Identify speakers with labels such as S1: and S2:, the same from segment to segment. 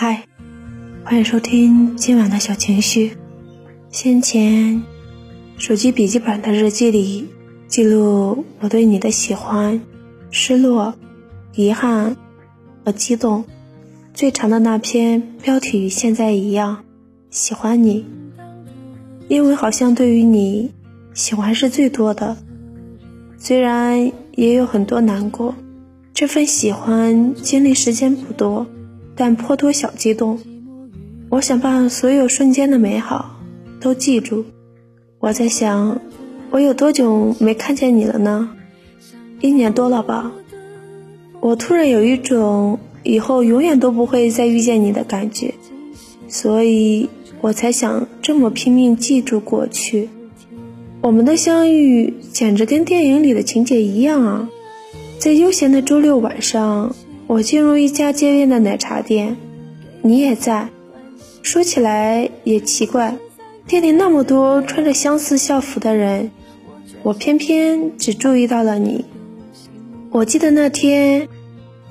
S1: 嗨，欢迎收听今晚的小情绪。先前，手机笔记本的日记里记录我对你的喜欢、失落、遗憾和激动。最长的那篇标题与现在一样，喜欢你，因为好像对于你，喜欢是最多的。虽然也有很多难过，这份喜欢经历时间不多，但颇多小激动。我想把所有瞬间的美好都记住。我在想，我有多久没看见你了呢？一年多了吧。我突然有一种。以后永远都不会再遇见你的感觉，所以我才想这么拼命记住过去。我们的相遇简直跟电影里的情节一样啊！在悠闲的周六晚上，我进入一家街边的奶茶店，你也在。说起来也奇怪，店里那么多穿着相似校服的人，我偏偏只注意到了你。我记得那天。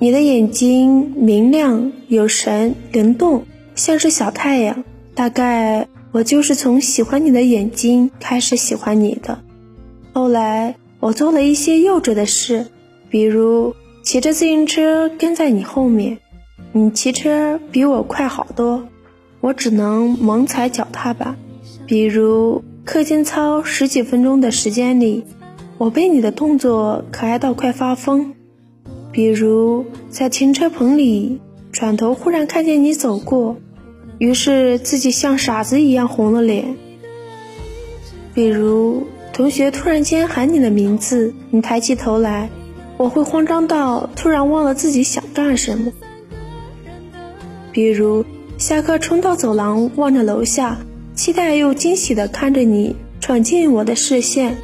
S1: 你的眼睛明亮有神，灵动，像是小太阳。大概我就是从喜欢你的眼睛开始喜欢你的。后来我做了一些幼稚的事，比如骑着自行车跟在你后面。你骑车比我快好多，我只能猛踩脚踏板。比如课间操十几分钟的时间里，我被你的动作可爱到快发疯。比如在停车棚里，转头忽然看见你走过，于是自己像傻子一样红了脸。比如同学突然间喊你的名字，你抬起头来，我会慌张到突然忘了自己想干什么。比如下课冲到走廊，望着楼下，期待又惊喜地看着你闯进我的视线。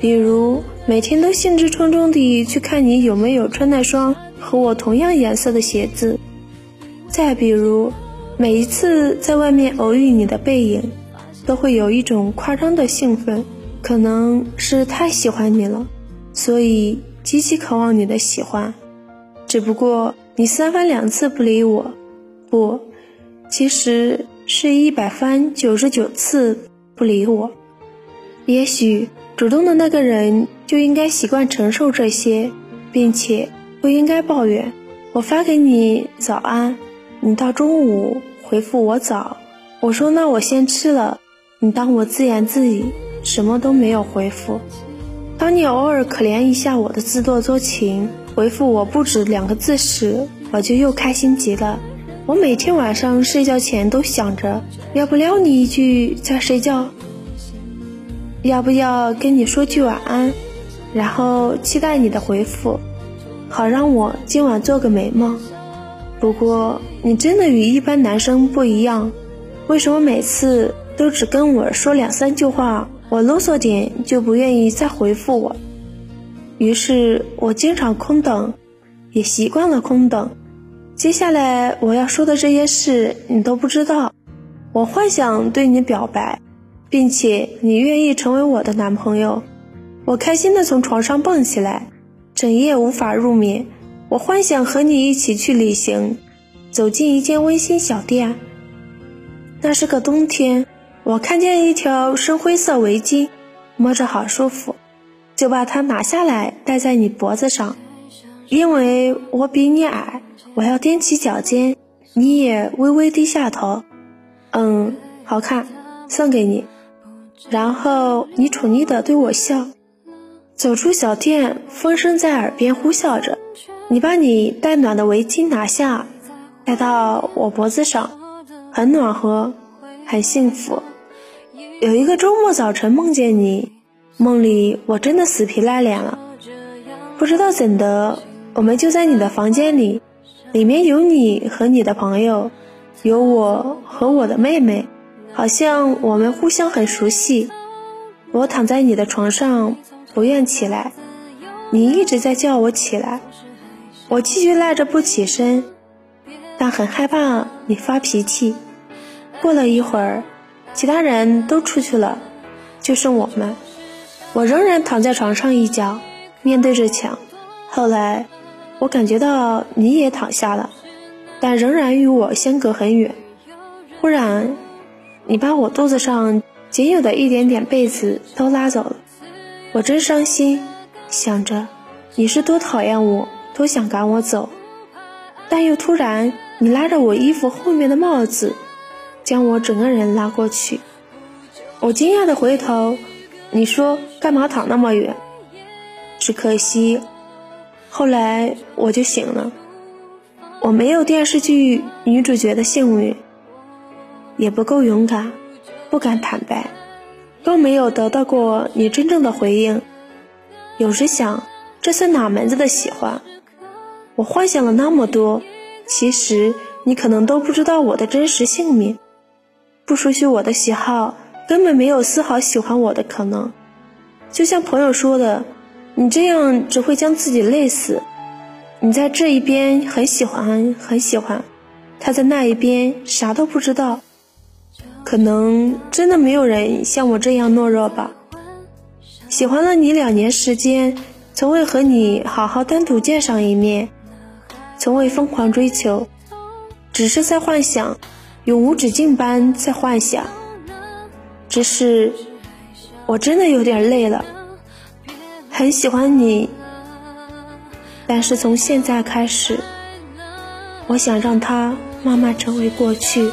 S1: 比如。每天都兴致冲冲地去看你有没有穿那双和我同样颜色的鞋子。再比如，每一次在外面偶遇你的背影，都会有一种夸张的兴奋，可能是太喜欢你了，所以极其渴望你的喜欢。只不过你三番两次不理我，不，其实是一百番九十九次不理我。也许主动的那个人。就应该习惯承受这些，并且不应该抱怨。我发给你早安，你到中午回复我早。我说那我先吃了，你当我自言自语，什么都没有回复。当你偶尔可怜一下我的自作多情，回复我不止两个字时，我就又开心极了。我每天晚上睡觉前都想着，要不撩你一句再睡觉，要不要跟你说句晚安。然后期待你的回复，好让我今晚做个美梦。不过你真的与一般男生不一样，为什么每次都只跟我说两三句话，我啰嗦点就不愿意再回复我？于是我经常空等，也习惯了空等。接下来我要说的这些事你都不知道。我幻想对你表白，并且你愿意成为我的男朋友。我开心的从床上蹦起来，整夜无法入眠。我幻想和你一起去旅行，走进一间温馨小店。那是个冬天，我看见一条深灰色围巾，摸着好舒服，就把它拿下来戴在你脖子上。因为我比你矮，我要踮起脚尖，你也微微低下头。嗯，好看，送给你。然后你宠溺的对我笑。走出小店，风声在耳边呼啸着。你把你带暖的围巾拿下，戴到我脖子上，很暖和，很幸福。有一个周末早晨梦见你，梦里我真的死皮赖脸了。不知道怎的，我们就在你的房间里，里面有你和你的朋友，有我和我的妹妹，好像我们互相很熟悉。我躺在你的床上。不愿起来，你一直在叫我起来，我继续赖着不起身，但很害怕你发脾气。过了一会儿，其他人都出去了，就剩我们，我仍然躺在床上一角，面对着墙。后来，我感觉到你也躺下了，但仍然与我相隔很远。忽然，你把我肚子上仅有的一点点被子都拉走了，我真伤心，想着你是多讨厌我，多想赶我走。但又突然，你拉着我衣服后面的帽子，将我整个人拉过去。我惊讶的回头，你说干嘛躺那么远？只可惜，后来我就醒了。我没有电视剧女主角的幸运，也不够勇敢，不敢坦白，更没有得到过你真正的回应。有时想，这算哪门子的喜欢？我幻想了那么多，其实你可能都不知道我的真实姓名，不熟悉我的喜好，根本没有丝毫喜欢我的可能。就像朋友说的，你这样只会将自己累死。你在这一边很喜欢很喜欢，他在那一边啥都不知道。可能真的没有人像我这样懦弱吧。喜欢了你两年时间，从未和你好好单独见上一面，从未疯狂追求，只是在幻想，永无止境般在幻想。只是，我真的有点累了，很喜欢你。但是从现在开始，我想让它慢慢成为过去。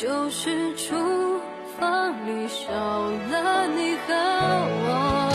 S2: 就是厨房里少了你和我。